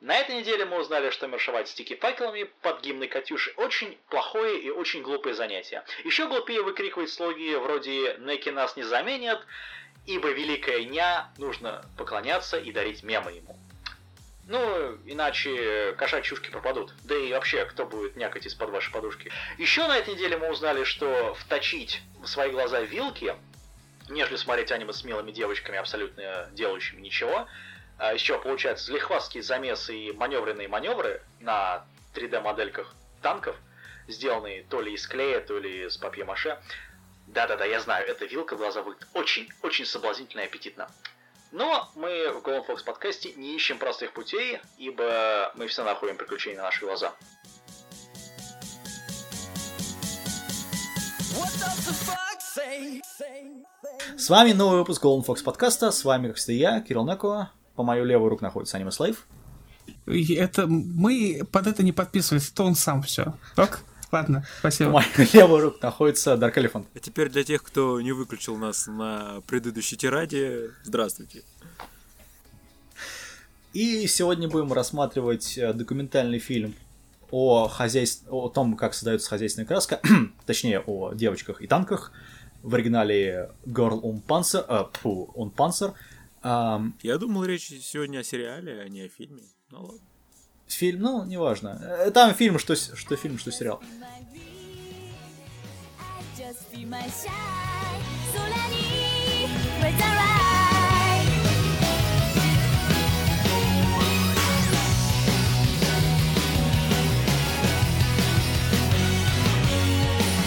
На этой неделе мы узнали, что маршировать стики факелами под гимной Катюши очень плохое и очень глупое занятие. Еще глупее выкрикивать слоги вроде «Неки нас не заменят», ибо великая ня нужно поклоняться и дарить мемы ему. Ну, иначе кошачьи ушки пропадут. Да и вообще, кто будет някать из-под вашей подушки. Еще на этой неделе мы узнали, что вточить в свои глаза вилки, нежели смотреть аниме с милыми девочками, абсолютно делающими ничего, еще получается лихвастские замесы и маневренные маневры на 3D-модельках танков, сделанные то ли из клея, то ли из папье-маше. Да-да-да, я знаю, эта вилка в глаза выглядит очень-очень соблазнительно и аппетитно. Но мы в Golden Fox подкасте не ищем простых путей, ибо мы все находим приключения на наши глаза. С вами новый выпуск Golden Fox подкаста. С вами, как всегда, я, Кирилл Некова. По мою левую руку находится Аниме Слейв. Это мы под это не подписывались, это он сам все. Так? Ладно, спасибо. По мою левую руку находится Дарк Элефант. А теперь для тех, кто не выключил нас на предыдущей тираде, здравствуйте. И сегодня будем рассматривать э, документальный фильм о, хозяйств... о том, как создается хозяйственная краска, точнее, о девочках и танках, в оригинале Girl on Panzer, э, on Panzer. Эм, Я думал, речь сегодня о сериале, а не о фильме. Ну ладно. фильм, ну, неважно. Э, Там фильм, что, с- что фильм, что сериал. Just be my shy 空に With the light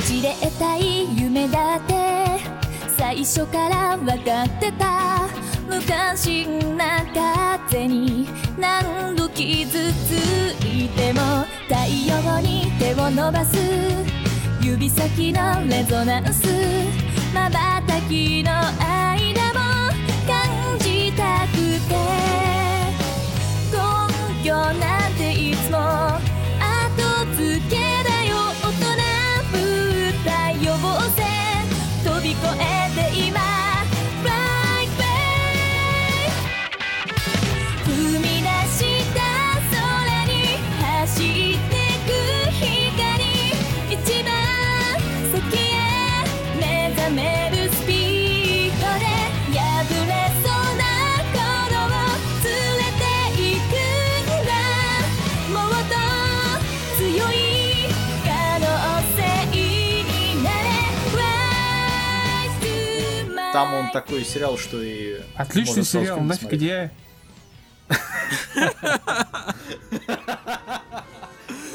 散れたい夢だって最初から分かってた 無関心な風に何度傷ついても太陽に手を伸ばす指先のレゾナンス瞬きの間 Там он такой сериал, что и... Отличный сериал, нафиг смотреть. где?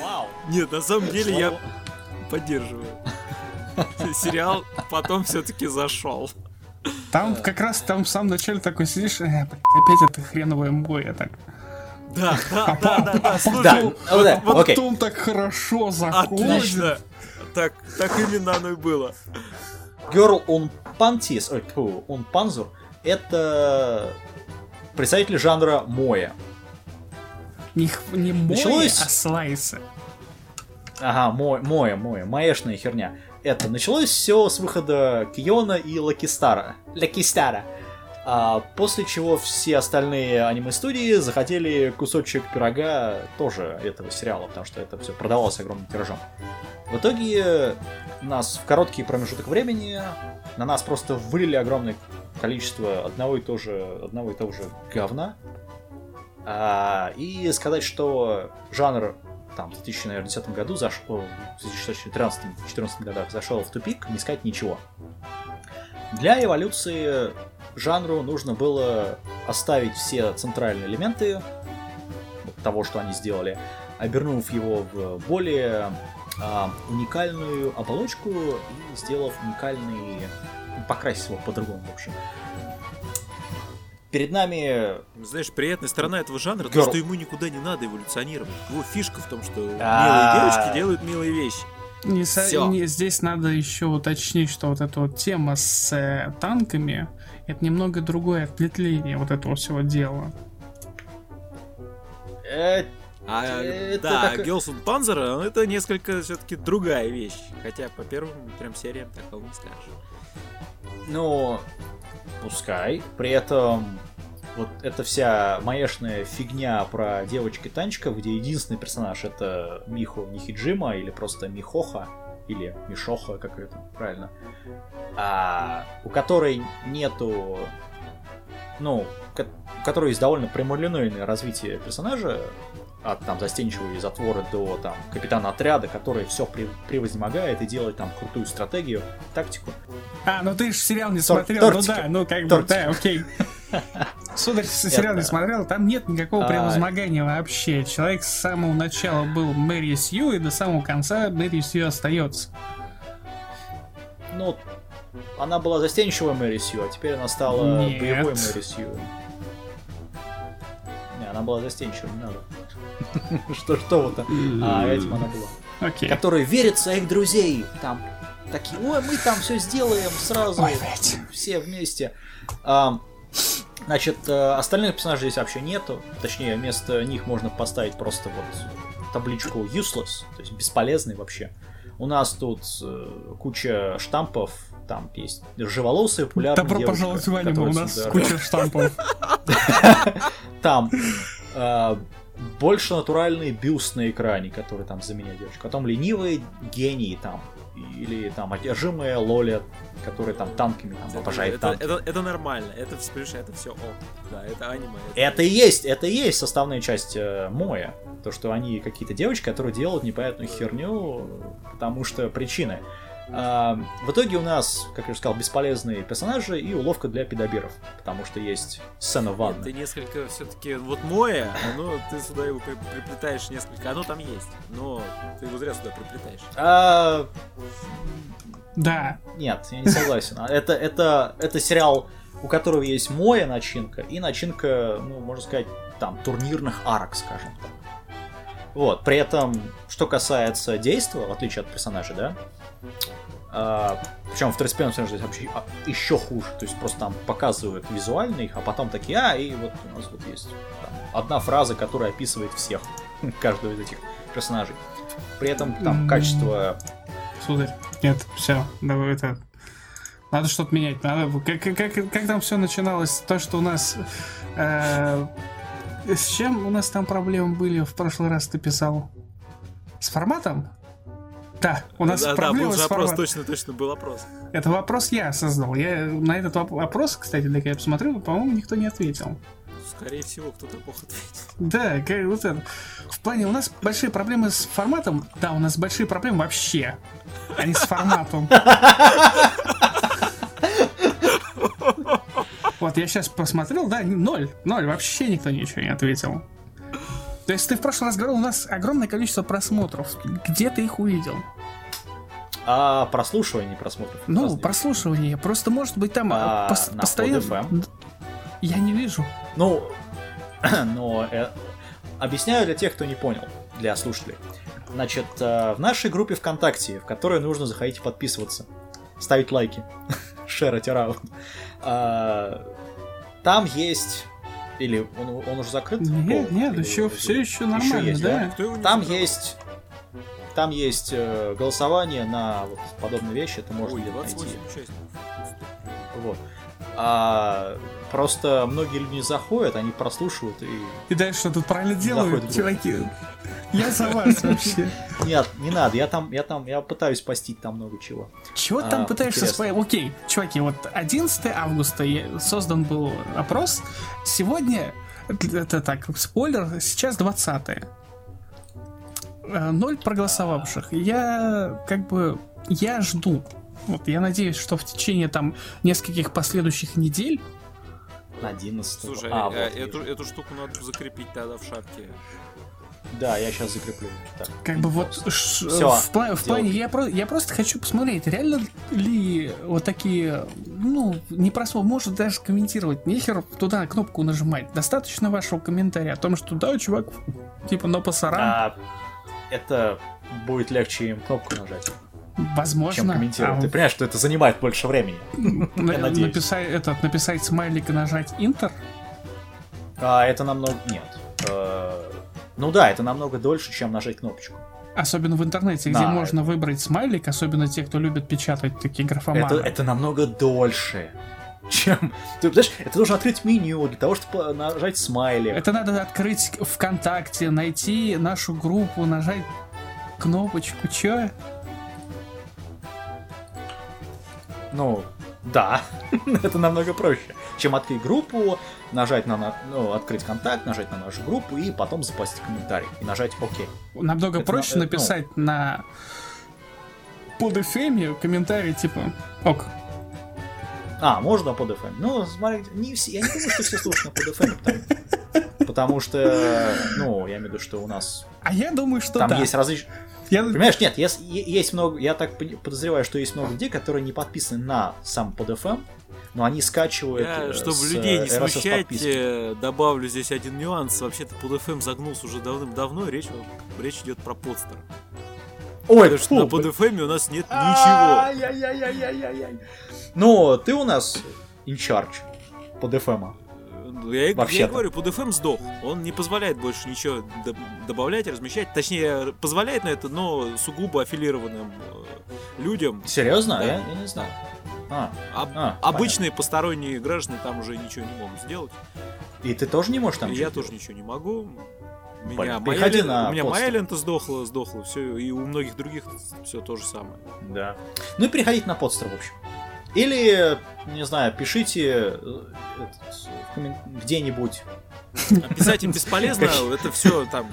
Вау! Нет, на самом деле я поддерживаю. Сериал потом все-таки зашел. Там как раз там в самом начале такой сидишь, э, опять это хреновое МГО, я так. Да, да, да, да, да, слушай, Вот потом так хорошо заходит. отлично. Так, так именно оно и было. Girl on Panties, ой, тьфу, on Panzer, это представитель жанра Моя. Не, не мои, Началось- а слайсы. Ага, мо- Моя, Моя, маешная херня. Это началось все с выхода Киона и Лакистара. Лакистара. А, после чего все остальные аниме-студии захотели кусочек пирога тоже этого сериала, потому что это все продавалось огромным тиражом. В итоге нас в короткий промежуток времени на нас просто вылили огромное количество одного и, то же, одного и того же говна. А, и сказать, что жанр там, в 2010 году зашел, в 2013-2014 годах зашел в тупик, не сказать ничего. Для эволюции жанру нужно было оставить все центральные элементы того, что они сделали, обернув его в более а, уникальную оболочку и сделав уникальный... покрасив его по-другому, в общем. Перед нами Знаешь, приятная сторона этого жанра, то, Girl. что ему никуда не надо эволюционировать. Его фишка в том, что милые А. девочки делают милые вещи. Не со- не- здесь надо еще уточнить, что вот эта вот тема с э, танками, это немного другое ответвление вот этого всего дела. э, А, Это да, так- Girls on Panzer, это несколько все-таки другая вещь. Хотя по первым прям сериям такого не скажешь. Ну, пускай. При этом вот эта вся маешная фигня про девочки танчиков, где единственный персонаж это Михо Нихиджима или просто Михоха, или Мишоха, как это правильно, а, у которой нету, ну, у которой есть довольно прямолинейное развитие персонажа, от там застенчивой затворы до там капитана отряда, который все превознемогает и делает там крутую стратегию, тактику. А, ну ты же сериал не Тор- смотрел, ну тортики. да, ну как бы, да, окей. Сударь, сериал не смотрел, там нет никакого А. превозмогания вообще. Человек с самого начала был Мэри Сью, и до самого конца Мэри Сью остается. Ну, она была застенчивой Мэри Сью, а теперь она стала боевой Мэри Сью. Не, она была застенчивой, не надо. Что, что вот А этим она была. Окей. Который верит в своих друзей. Там такие, ой, мы там все сделаем сразу. Все вместе. Ам, Значит, э, остальных персонажей здесь вообще нету. Точнее, вместо них можно поставить просто вот табличку useless, то есть бесполезный вообще. У нас тут э, куча штампов, там есть рыжеволосая популярная Добро девочка, пожаловать в аниме, у нас куча штампов. там э, больше натуральный бюст на экране, который там заменяет девочку. Потом ленивые гении там. Или там одержимые Лоли, которые там танками там, обожает это, танки. это, это нормально, это, понимаешь, это все ок. Да, это аниме. Это и есть, это и есть составная часть э, Моя. То, что они какие-то девочки, которые делают непонятную херню, потому что причины. В итоге у нас, как я уже сказал, бесполезные персонажи и уловка для педобиров, потому что есть сцена в ванной. Ты несколько все-таки вот мое, оно ты сюда его при- приплетаешь несколько, оно там есть, но ты его зря сюда приплетаешь. А, Да. Нет, я не согласен. Это, это, это сериал, у которого есть моя начинка и начинка, ну, можно сказать, там, турнирных арок, скажем так. Вот, при этом, что касается действия, в отличие от персонажей, да, причем в второстепенном персонаже здесь вообще а, еще хуже, то есть просто там показывают визуально их, а потом такие, а, и вот у нас вот есть там, одна фраза, которая описывает всех, каждого из этих персонажей. При этом там качество Сударь, нет, все, давай это... Надо что-то менять. Надо... Как, как, как, как там все начиналось? То, что у нас... э, с чем у нас там проблемы были в прошлый раз ты писал? С форматом? Да, у нас да, да, проблемы был с же опрос, форматом. точно, точно был опрос. Это вопрос я создал. Я на этот воп- вопрос, кстати, когда я посмотрел, по-моему, никто не ответил. Скорее всего, кто-то плохо ответил. Да, как вот это. В плане у нас большие проблемы с форматом. Да, у нас большие проблемы вообще, а не с форматом. Вот я сейчас посмотрел, да, ноль, ноль, вообще никто ничего не ответил. То есть ты в прошлый раз говорил, у нас огромное количество просмотров. Где ты их увидел? А прослушивание просмотров? Ну, прослушивание. Просто может быть там А, а, пос- на постоянно. Pod.fm? Я не вижу. Ну, но э, объясняю для тех, кто не понял, для слушателей. Значит, э, в нашей группе ВКонтакте, в которой нужно заходить и подписываться, ставить лайки, шерить around, а, там есть... Или он, он уже закрыт? Нет, Пол? нет, Или- еще или- все еще нормально, есть, да. Кто его не Там есть... Там есть э, голосование на вот подобные вещи, это можно Ой, где-то 28 найти. Вот. А, просто многие люди не заходят, они прослушивают и... И дальше что тут правильно делают, чуваки. Я за вас вообще. Нет, не надо, я там, я там, я пытаюсь постить там много чего. Чего А, там пытаешься спойлерить? Окей, чуваки, вот 11 августа создан был опрос. Сегодня, это так, спойлер, сейчас 20 Э, Ноль проголосовавших. Я как бы, я жду. Вот, я надеюсь, что в течение там нескольких последующих недель 11 Слушай, а, э, вот, эту, эту штуку надо закрепить тогда в шапке. Да, я сейчас закреплю. Так. Как бы вот ш- Всё, в, пла- в плане я, про- я просто хочу посмотреть, реально ли вот такие, ну, не просмотр, может даже комментировать, нехер туда кнопку нажимать. Достаточно вашего комментария о том, что да, чувак, типа, но пасарам, А, это будет легче им кнопку нажать, возможно. чем комментировать. а Ты понимаешь, что это занимает больше времени. я надеюсь. написать, этот, написать смайлик и нажать Enter, А это намного... Нет. Ну да, это намного дольше, чем нажать кнопочку. особенно в интернете, где Да, можно это- выбрать смайлик, особенно те, кто любит печатать такие графоманы. Это, это намного дольше. чем... Ты знаешь, это нужно открыть меню для того, чтобы нажать смайли. Это надо открыть ВКонтакте, найти нашу группу, нажать кнопочку, чё? Ну, да, это намного проще, чем открыть группу, нажать на, на- ну, открыть контакт, нажать на нашу группу и потом запостить комментарий и нажать ОК. Намного Это проще на- э, написать на под FM комментарий типа ок. А, можно под FM. Ну, смотрите, не все, я не думаю, что все слушают на под FM, потому, потому что, ну, я имею в виду, что у нас А я думаю, что там да. есть различные... Я- Понимаешь, нет, есть, есть много, я так подозреваю, что есть много людей, которые не подписаны на сам под FM, но они скачивают Я, э, чтобы с, людей э, не RSS смущать, подписки. э, добавлю здесь один нюанс. Вообще-то под FM загнулся уже давным-давно, речь, речь идет про подстер. Ой, Потому что на под FM у нас нет ничего. Ну, ты у нас in charge под FM. Я, я говорю, под FM сдох. Он не позволяет больше ничего добавлять, размещать. Точнее, позволяет на это, но сугубо аффилированным э, людям. Серьезно? Да. Я, я не знаю. А, А- А, обычные посторонние граждане там уже ничего не могут сделать. и ты тоже не можешь там И я тоже делать? ничего не могу. У меня, моя, переходи лен- на у меня моя подстер. лента сдохла, сдохла, все, и у многих других все то же самое. Да. Ну и переходите на подстер, в общем. Или, не знаю, пишите где-нибудь. А писать им бесполезно, это все там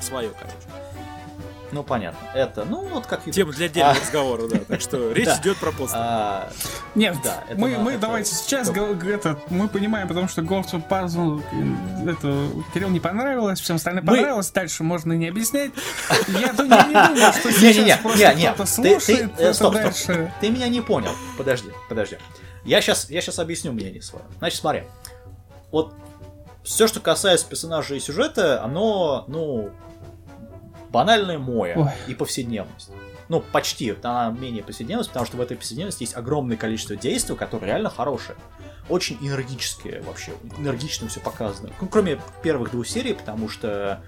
свое, короче. Ну, понятно. Это, ну, вот как... Тема для отдельного А. разговора, да. Так что речь Да. идет про постер. А, Нет, Да, мы, на- мы это- давайте сейчас это, мы понимаем, потому что Ghost of Puzzle э, это Кирилл не понравилось, всем остальным Мы- понравилось, дальше можно не объяснять. Я не думаю, что сейчас просто кто-то слушает э, это дальше. Ты меня не понял. Подожди, подожди. Я сейчас, я сейчас объясню мнение свое. Значит, смотри. Вот все, что касается персонажей и сюжета, оно, ну, банальное мое Ой. и повседневность. Ну, почти. Она менее повседневность, потому что в этой повседневности есть огромное количество действий, которые реально хорошие. Очень энергические вообще. Энергично все показано. Ну, кроме первых двух серий, потому что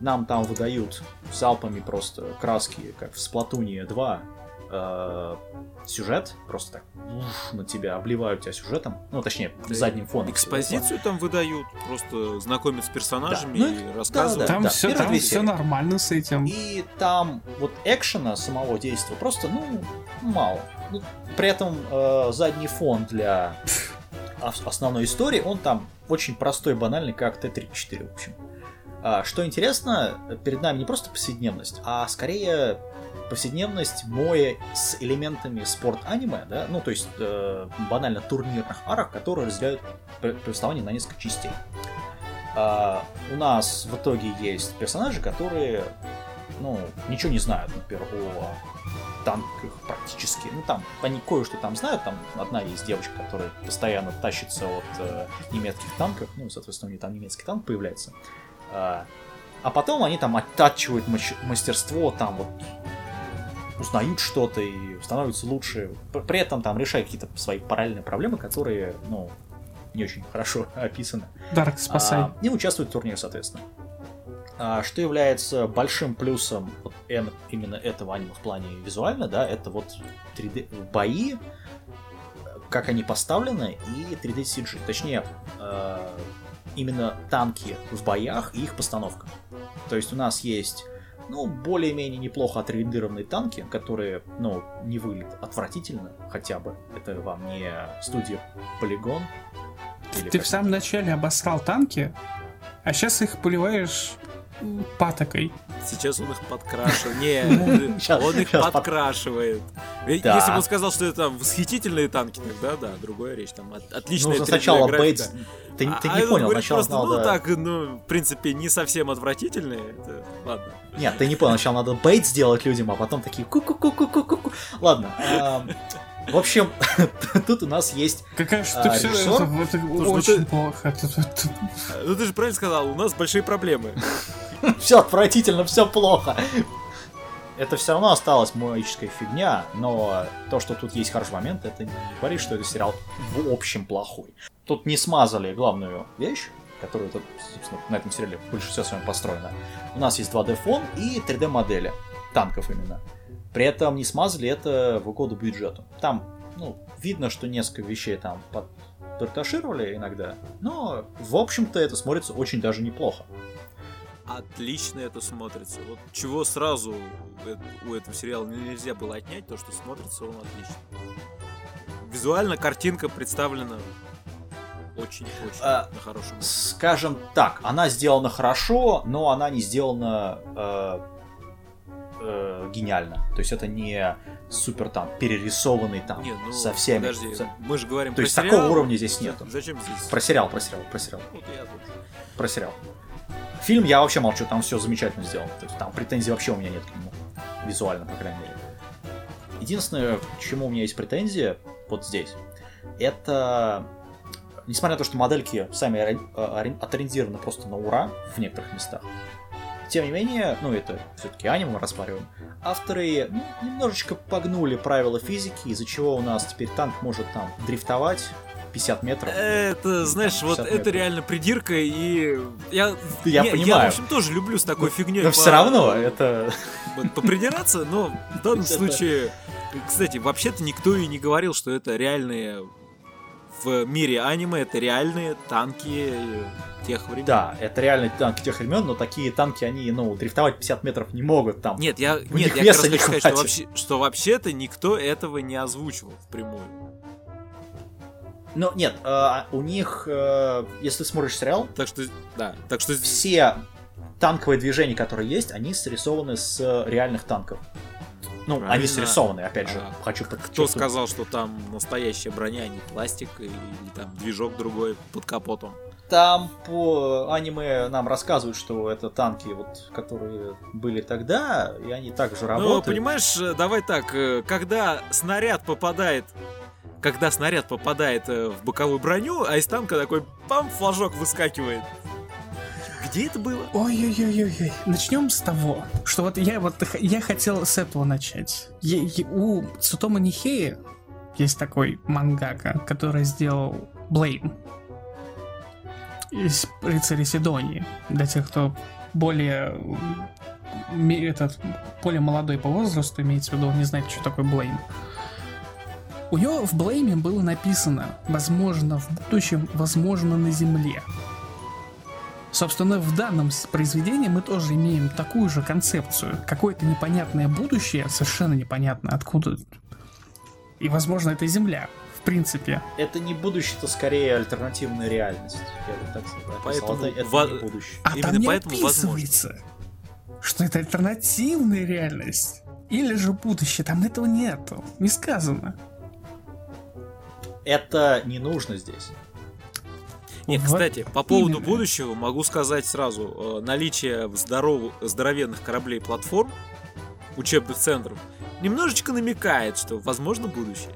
нам там выдают залпами просто краски, как в Сплатуне 2, э, сюжет, просто так уф, на тебя обливают тебя сюжетом, ну, точнее, Да задним фоном. Экспозицию там выдают, просто знакомят с персонажами Да. Ну, и рассказывают. да, Там да. все, Первые там все нормально с этим. И там вот экшена самого действия просто, ну, мало. Ну, при этом э, задний фон для ос- основной истории, он там очень простой, банальный, как Т-34, в общем. А, что интересно, перед нами не просто повседневность, а скорее повседневность моя с элементами спорт-аниме, да, ну, то есть э, банально турнирных арок, которые разделяют п- повествование на несколько частей. А, у нас в итоге есть персонажи, которые, ну, ничего не знают, например, о танках практически. Ну, там, они кое-что там знают, там одна есть девочка, которая постоянно тащится от э, немецких танков, ну, соответственно, у нее там немецкий танк появляется. А, а потом они там оттачивают мастерство, там вот узнают что-то и становятся лучше. При этом там решают какие-то свои параллельные проблемы, которые, ну, не очень хорошо описаны. Дарк, спасай. А, и участвует в турнире, соответственно. А, что является большим плюсом вот эм- именно этого аниме в плане визуально, да, это вот 3D бои, как они поставлены, и 3D CG. Точнее, э, именно танки в боях и их постановка. То есть у нас есть, ну, более-менее неплохо отрендерованные танки, которые, ну, не выглядят отвратительно, хотя бы. Это вам не студия или Ты в самом начале обосрал танки, а сейчас их поливаешь патокой. Сейчас он их подкрашивает. Не, он их подкрашивает. Да. Если бы он сказал, что это там восхитительные танки, тогда да, другая речь. Там от- отличная Нужно 3D сначала графика. Бейтс... Ты, ты А не он понял, говорит сначала просто, ну надо... так, ну, в принципе, не совсем отвратительные. Это, ладно. Нет, ты не понял, сначала надо бейт сделать людям, а потом такие ку-ку-ку-ку-ку-ку. Ладно. В общем, тут у нас есть... Какая же А, ты все режиссер? это, это очень плохо. Тут- тут- тут- Ну ты же правильно сказал, у нас большие проблемы. Все отвратительно, все плохо. Это все равно осталась магическая фигня, но то, что тут есть хороший момент, это не говорит, что это сериал в общем плохой. Тут не смазали главную вещь, которая тут, собственно, на этом сериале в большинстве своем построена. У нас есть 2D фон и 3D модели танков именно. При этом не смазали это в угоду бюджету. Там, ну, видно, что несколько вещей там под- иногда, но, в общем-то, это смотрится очень даже неплохо. Отлично это смотрится. Вот чего сразу э- у этого сериала нельзя было отнять, то что смотрится он отлично. Визуально картинка представлена очень-очень А, на хорошем. Скажем так, она сделана хорошо, но она не сделана э, гениально. То есть это не супер там перерисованный там Не, ну со всеми. подожди, со- мы же говорим То про есть сериал. такого уровня здесь нету. Зачем здесь? Про сериал, про сериал, про сериал, Вот я тут. про сериал. Фильм я вообще молчу, там все замечательно сделано. То есть там претензий вообще у меня нет к нему. Визуально, по крайней мере. Единственное, к чему у меня есть претензия, вот здесь, это... Несмотря на то, что модельки сами ори- ори- отрендированы просто на ура в некоторых местах, тем не менее, ну это все-таки аниме мы распариваем, авторы ну, немножечко погнули правила физики, из-за чего у нас теперь танк может там дрифтовать 50 метров. Это, знаешь, вот 50 это метров. реально придирка, и я, Я я, понимаю. в общем, тоже люблю с такой фигней Но все равно это... попридираться, но в данном случае, кстати, вообще-то никто и не говорил, что это реальные в мире аниме, это реальные танки тех времен. Да, это реальные танки тех времен, но такие танки, они, ну, дрифтовать 50 метров не могут там. Нет, я, них нет, я веса как раз не хочу сказать, что, вообще, что вообще-то никто этого не озвучивал впрямую. Но нет, э, у них, э, если ты смотришь сериал, Так что, да, так что все танковые движения, которые есть, они срисованы с реальных танков. Ну, они Правильно. срисованы, опять же, А хочу кто подчеркнуть. сказал, что там настоящая броня, а не пластик, или там движок другой под капотом? Там по аниме нам рассказывают, что это танки, вот, которые были тогда, и они также Ну, работают. понимаешь, э, давай так, э, когда снаряд попадает когда снаряд попадает э, в боковую броню, а из танка такой пам, флажок выскакивает. Где это было? Ой-ой-ой-ой. Начнем с того, что вот я вот я хотел с этого начать. Е- е- у Цутома Нихеи есть такой мангака, который сделал Blame и Рыцаря Сидонии. Для тех, кто более этот более молодой по возрасту, имеется в виду, он не знает, что такое Blame. У него в Blame е было написано, возможно, в будущем, возможно, на Земле. Собственно, в данном произведении мы тоже имеем такую же концепцию. Какое-то непонятное будущее, совершенно непонятно откуда. И, возможно, это Земля, в принципе. Это не будущее, это скорее альтернативная реальность. Я бы так. Поэтому это, это во- не будущее. А Именно там не поэтому описывается, что это альтернативная реальность. Или же будущее. Там этого нету. Не сказано. Это не нужно здесь. Не, Вот кстати, по поводу именно. будущего могу сказать сразу. э, Наличие здоров... здоровенных кораблей платформ, учебных центров, немножечко намекает, что возможно будущее.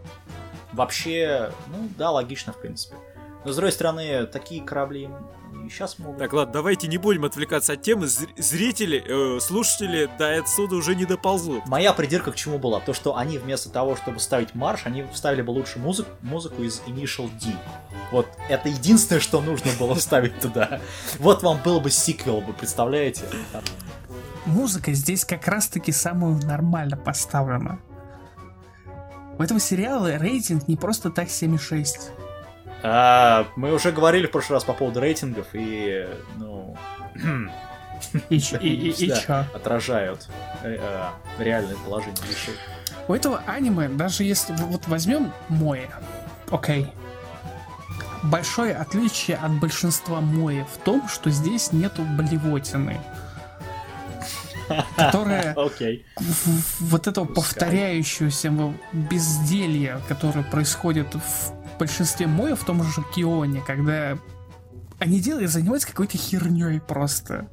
Вообще, ну да, логично, в принципе. Но с другой стороны, такие корабли и сейчас могут. Так, ладно, давайте не будем отвлекаться от темы. Зр- Зрители, э, слушатели до отсюда уже не доползут. Моя придирка к чему была? То, что они вместо того, чтобы ставить марш, они вставили бы лучше музыку, музыку из Initial D. Вот это единственное, что нужно было вставить туда. Вот вам был бы сиквел, бы, представляете? Музыка здесь как раз-таки самую нормально поставлена. У этого сериала рейтинг не просто так 7,6. А, мы уже говорили в прошлый раз по поводу рейтингов и, ну, И, и, и- да, отражают э, э, реальное положение вещей. У этого аниме, даже если вот возьмем Моэ, окей. Большое отличие от большинства Моэ в том, что здесь нету блевотины. Которая в- вот этого Пускай. повторяющегося безделья, которое происходит в большинстве Моэ, в том же Кионе, когда они делают, занимаются какой-то херней просто.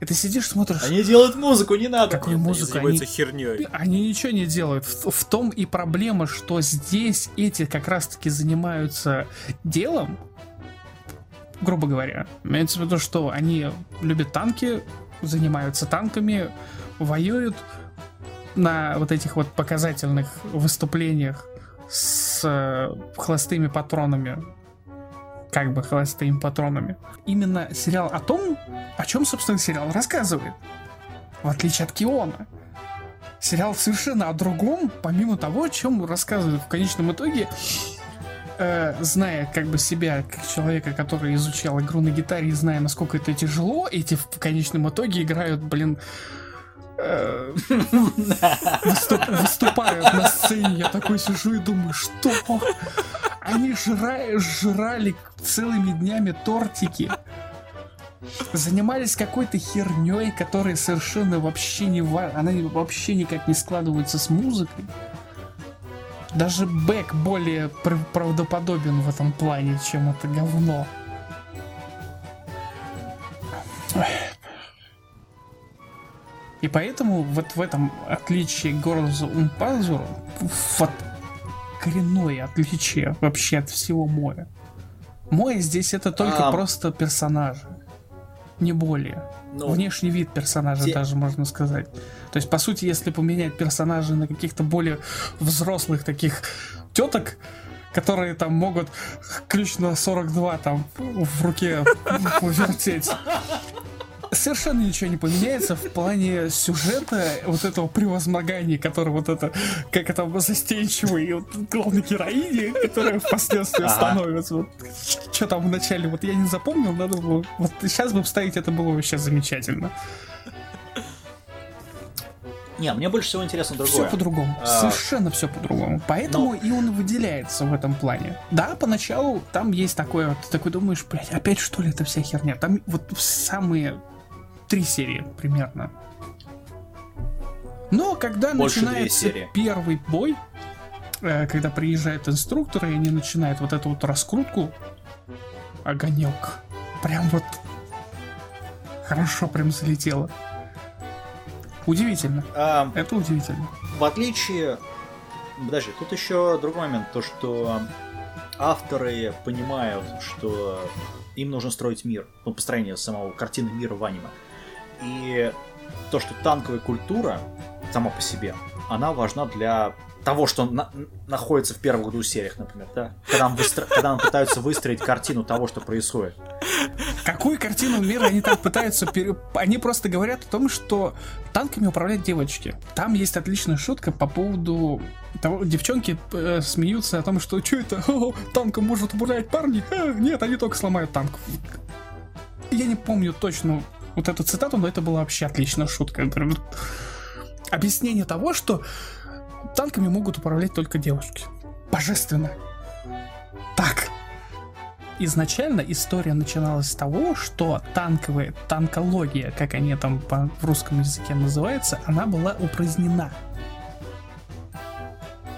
Это сидишь, смотришь, Они делают музыку, не надо. какую Они музыку занимаются они херней. они ничего не делают. В, в том и проблема, что здесь эти как раз-таки занимаются делом, грубо говоря. Имеется в виду, что они любят танки, занимаются танками, воюют на вот этих вот показательных выступлениях с э, холостыми патронами. Как бы холостыми патронами. Именно сериал о том, о чем, собственно, сериал рассказывает. В отличие от Киона сериал совершенно о другом, помимо того, о чем рассказывают в конечном итоге. Э, зная как бы себя, как человека, который изучал игру на гитаре, и зная, насколько это тяжело, эти в конечном итоге играют, блин, э, выступ- выступают на сцене. Я такой сижу и думаю, что? Они жра- жрали целыми днями тортики. Занимались какой-то херней, которая совершенно вообще не ва- она вообще никак не складывается с музыкой. Даже Бэк более пр- правдоподобен в этом плане, чем это говно. И поэтому вот в этом отличие Горза Умпазуру, вот коренное отличие вообще от всего Моя. Моя здесь это только А. просто персонажи. Не более. Ну, Внешний вид персонажа те- даже можно сказать. То есть, по сути, если поменять персонажей на каких-то более взрослых таких теток, которые там могут ключ на 42 там в руке повертеть. Совершенно ничего не поменяется в плане сюжета вот этого превозмогания, который вот это, как это застенчивый вот, главной героини, которая впоследствии Ага. становится. Вот, что там в начале, вот я не запомнил, надо было, вот сейчас бы вставить, это было вообще замечательно. Не, мне больше всего интересно другое. Все по-другому. А. Совершенно все по-другому. Поэтому и он выделяется в этом плане. Да, поначалу там есть такое, вот, ты такой думаешь, блядь, опять что ли это вся херня? Там вот самые три серии примерно. Но когда Больше начинается первый бой, э, когда приезжают инструкторы, и они начинают вот эту вот раскрутку, огонек. Прям вот хорошо прям залетело. Удивительно. А, Это удивительно. в отличие... Подожди, тут еще другой момент, то что авторы понимают, что им нужно строить мир, ну, построение самого картины мира в аниме. И то, что танковая культура сама по себе, она важна для того, что на- находится в первых двух сериях, например, да? Когда нам, выстро- когда нам пытаются выстроить картину того, что происходит. Какую картину мира они там пытаются... пере- Они просто говорят о том, что танками управляют девочки. Там есть отличная шутка по поводу того, девчонки э, смеются о том, что что это, О, танком может управлять парни? Э, нет, они только сломают танк. Я не помню точно вот эту цитату, но это была вообще отличная шутка. Объяснение того, что танками могут управлять только девушки. Божественно. Так. Изначально история начиналась с того, что танковая танкология, как они там по- в русском языке называется, она была упразднена.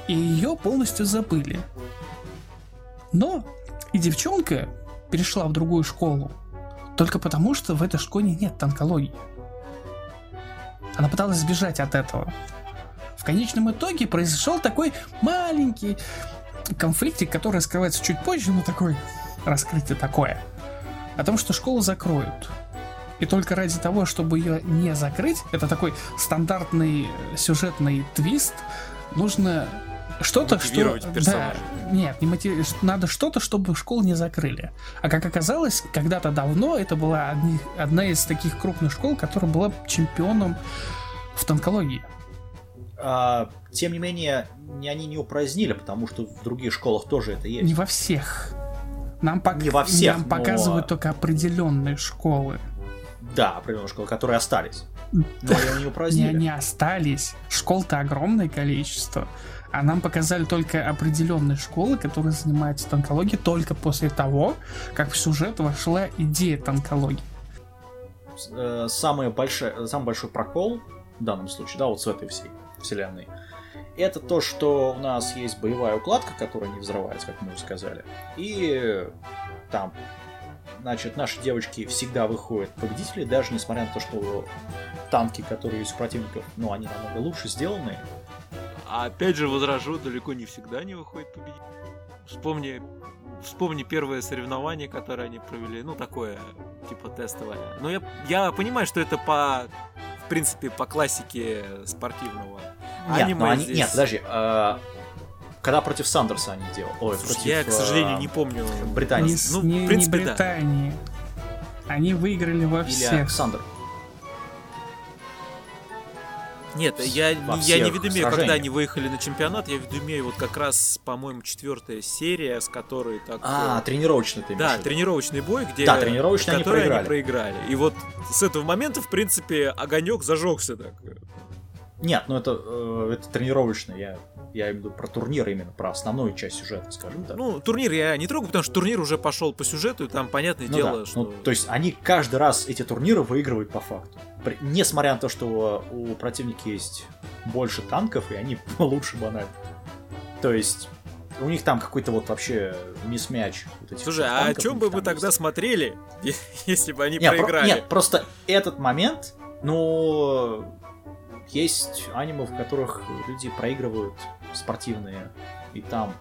И ее полностью забыли. Но и девчонка перешла в другую школу. Только потому, что в этой школе нет танкологии. Она пыталась сбежать от этого. В конечном итоге произошел такой маленький конфликтик, который раскрывается чуть позже, но такой раскрытие такое. О том, что школу закроют. И только ради того, чтобы ее не закрыть, это такой стандартный сюжетный твист, нужно что-то, что... Персонажа. Да, нет, не мотив... надо что-то, чтобы школу не закрыли. А как оказалось, когда-то давно это была одни- одна из таких крупных школ, которая была чемпионом в танкологии. А, тем не менее, не- они не упразднили, потому что в других школах тоже это есть. Не во всех. Нам, пок- Не во всех, нам но- показывают только определенные школы. Да, определенные школы, которые остались. Но не упразднили. они остались. Школ-то огромное количество. А нам показали только определенные школы, которые занимаются танкологией только после того, как в сюжет вошла идея танкологии. Э, самый большой, самый большой прокол в данном случае, да, вот с этой всей вселенной, это то, что у нас есть боевая укладка, которая не взрывается, как мы уже сказали. И там, значит, наши девочки всегда выходят победители, даже несмотря на то, что танки, которые есть у противников, ну, они намного лучше сделаны. А опять же возражу, далеко не всегда не выходит победитель. Вспомни, вспомни первое соревнование, которое они провели, ну такое, типа тестовое. Ну я, я понимаю, что это по, в принципе, по классике спортивного Нет, аниме но они- здесь. нет, подожди. э, когда против Сандерса они делали. Ой, Слушай, против, я, к сожалению, э, не помню. Британии. Не, Ну, не- в не принципе, да. Британии. Они выиграли во Или всех. Александр. Нет, я, во не- я не всех видумею, когда сражениях. они выехали на чемпионат, я видумею вот как раз, по-моему, четвертая серия, с которой так... А, э, тренировочный ты Да, тренировочный бой, где... Да, тренировочный они который проиграли. проиграли. И вот с этого момента, в принципе, огонек зажегся так. Нет, ну это, э, это тренировочный, я, я имею в виду про турнир именно, про основную часть сюжета, скажем так. Ну, турнир я не трогаю, потому что турнир уже пошел по сюжету, и там, понятное Ну дело, да, что... ну, то есть они каждый раз эти турниры выигрывают по факту. При- несмотря на то, что у противника есть больше танков, и они лучше банально. То есть у них там какой-то вот вообще мисс-мяч. Вот Слушай, а о чем бы мы тогда есть. смотрели, если бы они Не, про- проиграли? нет, просто этот момент, ну, есть аниме, в которых люди проигрывают спортивные, и там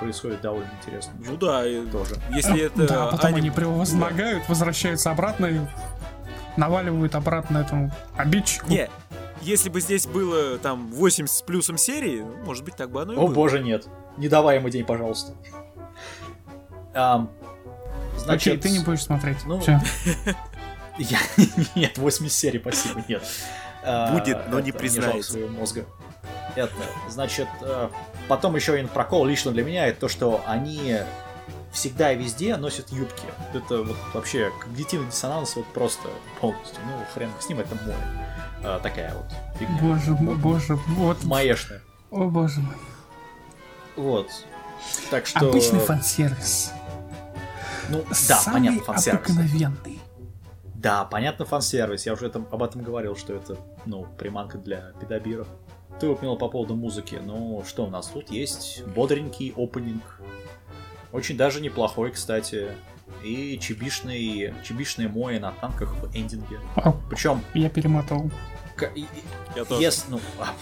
происходит довольно интересно. Ну да, и тоже. если это Да, а потом аним- они превозмогают, возвращаются обратно и наваливают обратно этому обидчику. Не, если бы здесь было там 8 с плюсом серии, может быть, так бы оно и О было. боже, нет. Не давай ему день, пожалуйста. Ам, Окей, значит, ты не будешь смотреть. ну. Я... Нет, 80 серий, спасибо, нет. А, Будет, но не признается. своего мозга. Это, значит, э, потом еще один прокол лично для меня, это то, что они всегда и везде носят юбки. Это вот вообще когнитивный диссонанс вот просто полностью. Ну, хрен с ним, это мой. А, такая вот фигня. Боже мой, боже, вот. Маешная. О боже мой. Вот. Так что... Обычный фан-сервис. Ну, да, Самый понятно, фан-сервис. обыкновенный. Да, понятно, фан-сервис. Я уже там, об этом говорил, что это, ну, приманка для педобиров. Ты упомянул по поводу музыки. Ну, что у нас тут есть? Бодренький опенинг. Очень даже неплохой, кстати. И чебишный, чебишные мои на танках в эндинге. Причем, я перемотал. Я тоже. если, ну, а,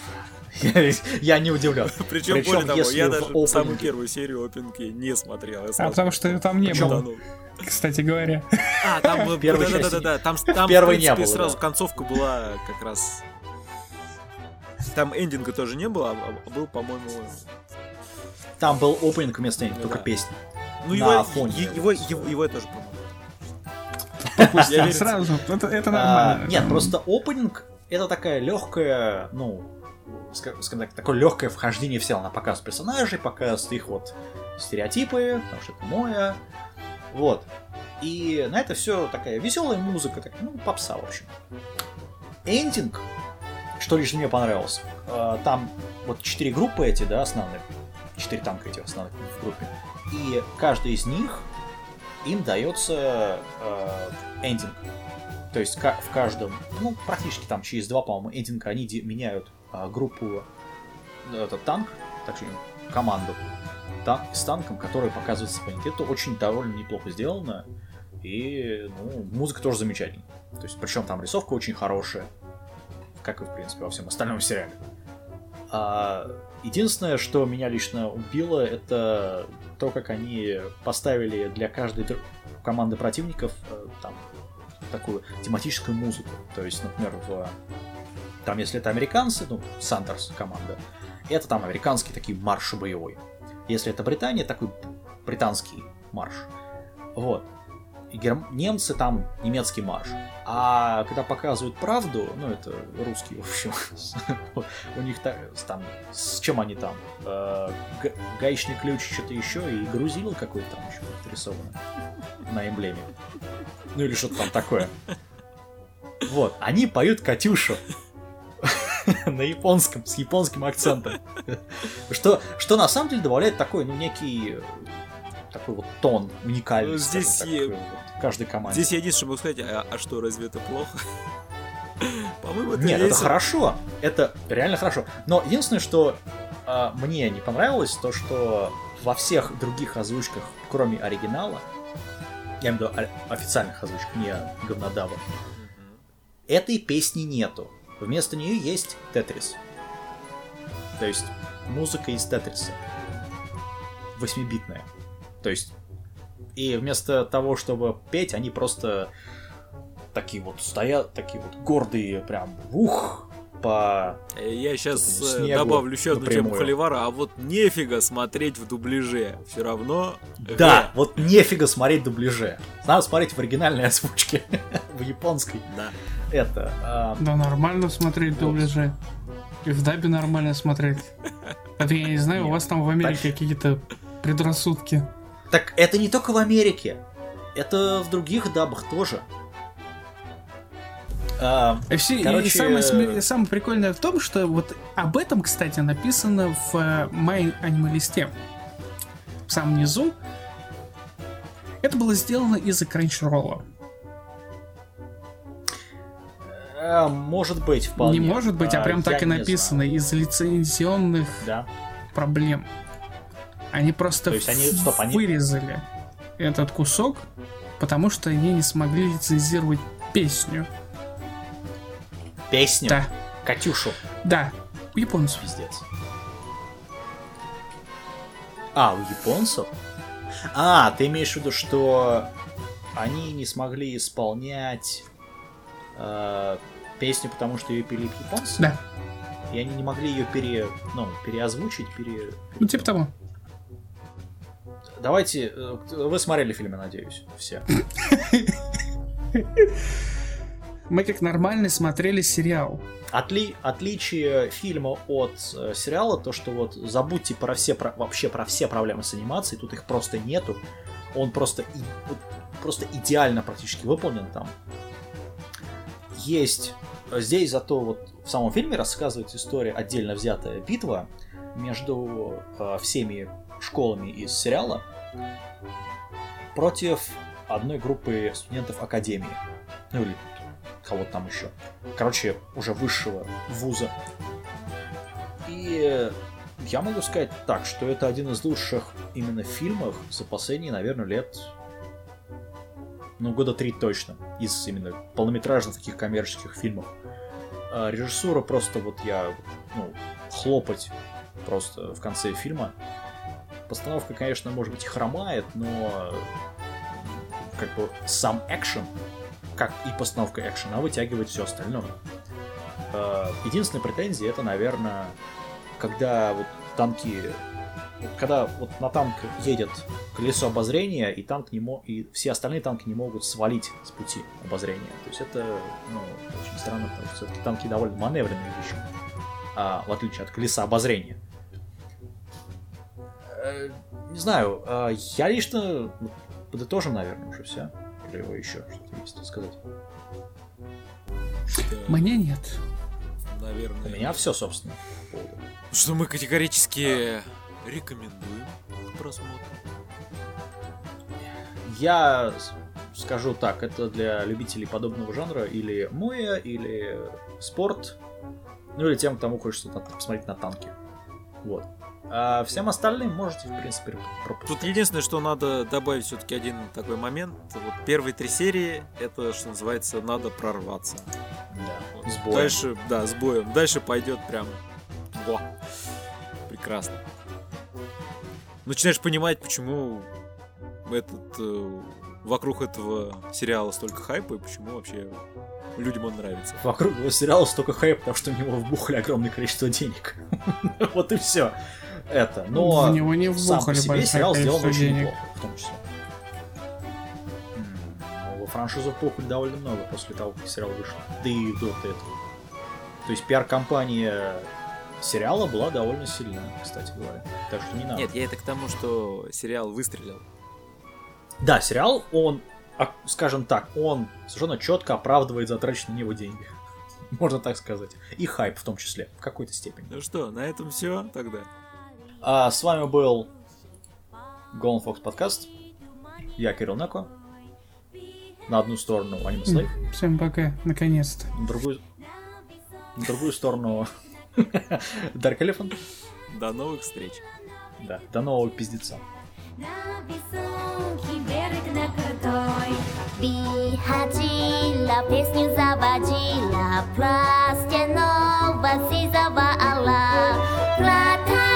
я, не удивлен. Причем, Причем, более того, я даже опенинге- самую первую серию опенки не смотрел. Сразу потому что там не было. утонул. Кстати говоря. А, там, первой да, да, да, да, там, там, в не принципе, было, сразу да. концовка была как раз... Там эндинга тоже не было, а а был, по-моему... Там был опенинг вместо эндинга, Ну только да. песни. Ну, На его, фоне. его, его, его я тоже помню. Сразу. Это, это А, нормально. нет, просто опенинг это такая легкая, ну, скажем так, такое легкое вхождение в тело на показ персонажей, показ их вот стереотипы, потому что это моя. Вот. И на это все такая веселая музыка, так, ну, попса, в общем. Эндинг, что лично мне понравилось, э, там вот четыре группы эти, да, основные, четыре танка эти основных в группе, и каждый из них им дается э, эндинг. То есть ка- в каждом, ну, практически там через два, по-моему, эндинга они меняют группу, э, этот танк, точнее, команду танк, с танком, который показывается по Это очень довольно неплохо сделано. И, ну, музыка тоже замечательная. То есть, причем там рисовка очень хорошая. Как и, в принципе, во всем остальном сериале. А, единственное, что меня лично убило, это то, как они поставили для каждой команды противников э, там такую тематическую музыку. То есть, например, в там, если это американцы, ну, Сандерс команда, это там американский такой марш боевой. Если это Британия, такой британский марш. Вот. Герм- немцы там немецкий марш. А когда показывают правду, ну это русский, в общем, у них та- там, с чем они там? Э, га- Гаечный ключ, что-то еще, и грузил какой-то там еще нарисовано на эмблеме. Ну или что-то там такое. Вот, они поют Катюшу. на японском, с японским акцентом. Что, что на самом деле добавляет такой, ну, некий э, такой вот тон уникальный. Ну, здесь так, э, вот каждой команде. Здесь я единственное, могу сказать, а, а что, разве это плохо? По-моему, это Нет, это хорошо. Это реально хорошо. Но единственное, что а, мне не понравилось, то что во всех других озвучках, кроме оригинала, я имею в виду официальных озвучках, не говнодава, Мгм. этой песни нету. Вместо нее есть Тетрис. То есть музыка из Тетриса. Восьмибитная. То есть и вместо того, чтобы петь, они просто такие вот стоят, такие вот гордые, прям ух, по... Э, Я сейчас снегу добавлю еще одну тему. Холивара, а вот нефига смотреть в дубляже. Все равно... Да, вот нефига смотреть дубляже. Надо смотреть в оригинальной озвучке, в японской. Да. Это... а, Да нормально смотреть Вот. дубляже. И в дабе нормально смотреть. Это я не знаю, у вас там в Америке какие-то предрассудки. Так это не только в Америке. Это в других дабах тоже. А, И, все, и Короче, самое, сме- э, самое прикольное в том, что вот об этом, кстати, написано в э, My Anime листе. В самом низу. Это было сделано из-за Crunchyroll. А, может быть, вполне. Не может быть, а, прям так и написано. Из-за лицензионных Да. проблем. Они просто То есть они- стоп, они- вырезали этот кусок, потому что они не смогли лицензировать песню. Песню. Да, Катюшу. да, у японцев. Пиздец. А, у японцев? А, ты имеешь в виду, что они не смогли исполнять э, песню, потому что ее пели японцы? Да, И они не могли ее пере, ну, переозвучить, пере... ну типа того. Давайте, э, вы смотрели фильм, я надеюсь, все. Мы как нормально смотрели сериал. Отли... Отличие фильма от э, сериала, то что вот забудьте про все, про... вообще про все проблемы с анимацией, тут их просто нету. Он просто, и... просто идеально практически выполнен там. Есть э, здесь зато вот в самом фильме рассказывается история отдельно взятая битва между э, всеми школами из сериала против одной группы студентов академии. Ну или кого-то там еще. Короче, уже высшего вуза. И я могу сказать так, что это один из лучших именно фильмов за последние, наверное, лет ну, года три точно, из именно полнометражных таких коммерческих фильмов. А режиссура просто вот я, ну, хлопать просто в конце фильма. Постановка, конечно, может быть, хромает, но как бы сам экшен, как и постановка экшена, вытягивает все остальное. Э, Единственная претензия это, наверное, когда вот танки, когда вот на танк едет колесо обозрения, и танк не мо... и все остальные танки не могут свалить с пути обозрения. То есть это ну, очень странно, потому что все-таки танки довольно маневренные вещи, а, в отличие от колеса обозрения. Э, Не знаю, э, я лично подытожим, наверное, уже все. Или вы еще что-то есть сказать? Да, Мне нет. наверное. У меня все, собственно. по поводу. Что мы категорически рекомендуем к просмотру. Я скажу так, это для любителей подобного жанра или моя, или спорт, ну или тем, кому хочется посмотреть на танки. Вот. А всем остальным можете, в принципе, пропустить. Тут единственное, что надо добавить все-таки один такой момент. Вот первые три серии, это, что называется, надо прорваться. Да, Вот. с боем. Дальше, да, с боем. Дальше пойдет прям... Во. Прекрасно. Начинаешь понимать, почему этот, э, вокруг этого сериала столько хайпа и почему вообще людям он нравится. Вокруг его сериала столько хайп, потому что в него вбухали огромное количество денег. Вот и все. Это. Но В него не сам по себе сериал сделан очень денег. неплохо, в том числе. М, ну, Во франшизу вбухали довольно много после того, как сериал вышел. Да и до этого. То есть пиар-компания сериала была довольно сильная, кстати говоря. Так что не надо. Нет, я это к тому, что сериал выстрелил. Да, сериал, он, а, скажем так, он совершенно четко оправдывает затраченные на него деньги. Можно так сказать. И хайп в том числе, в какой-то степени. Ну что, на этом все тогда. А с вами был Golden Fox подкаст. Я Кирилл Неко. На одну сторону Anime Slave, Всем пока, наконец-то. на другую, на другую сторону Dark Elephant. До новых встреч. Да, до нового пиздеца. Zawadzila, plastie nowa si zawala. Plata wołoka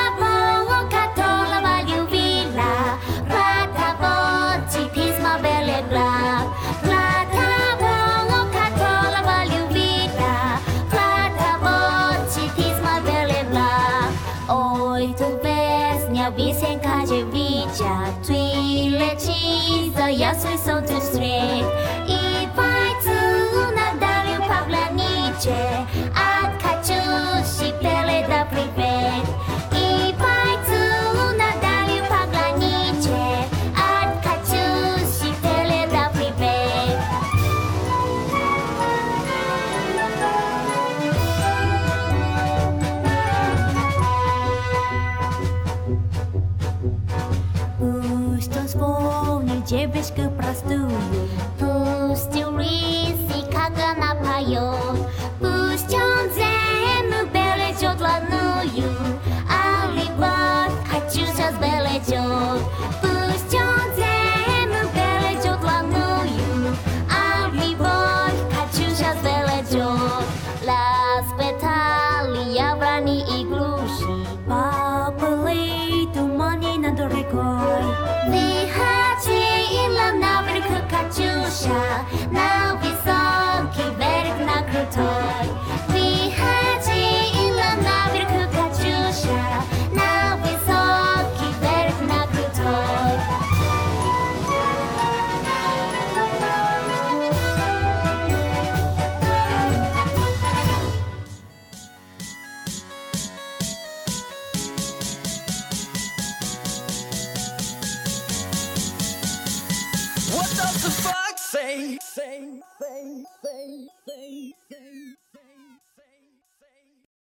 девочка простую. Пусть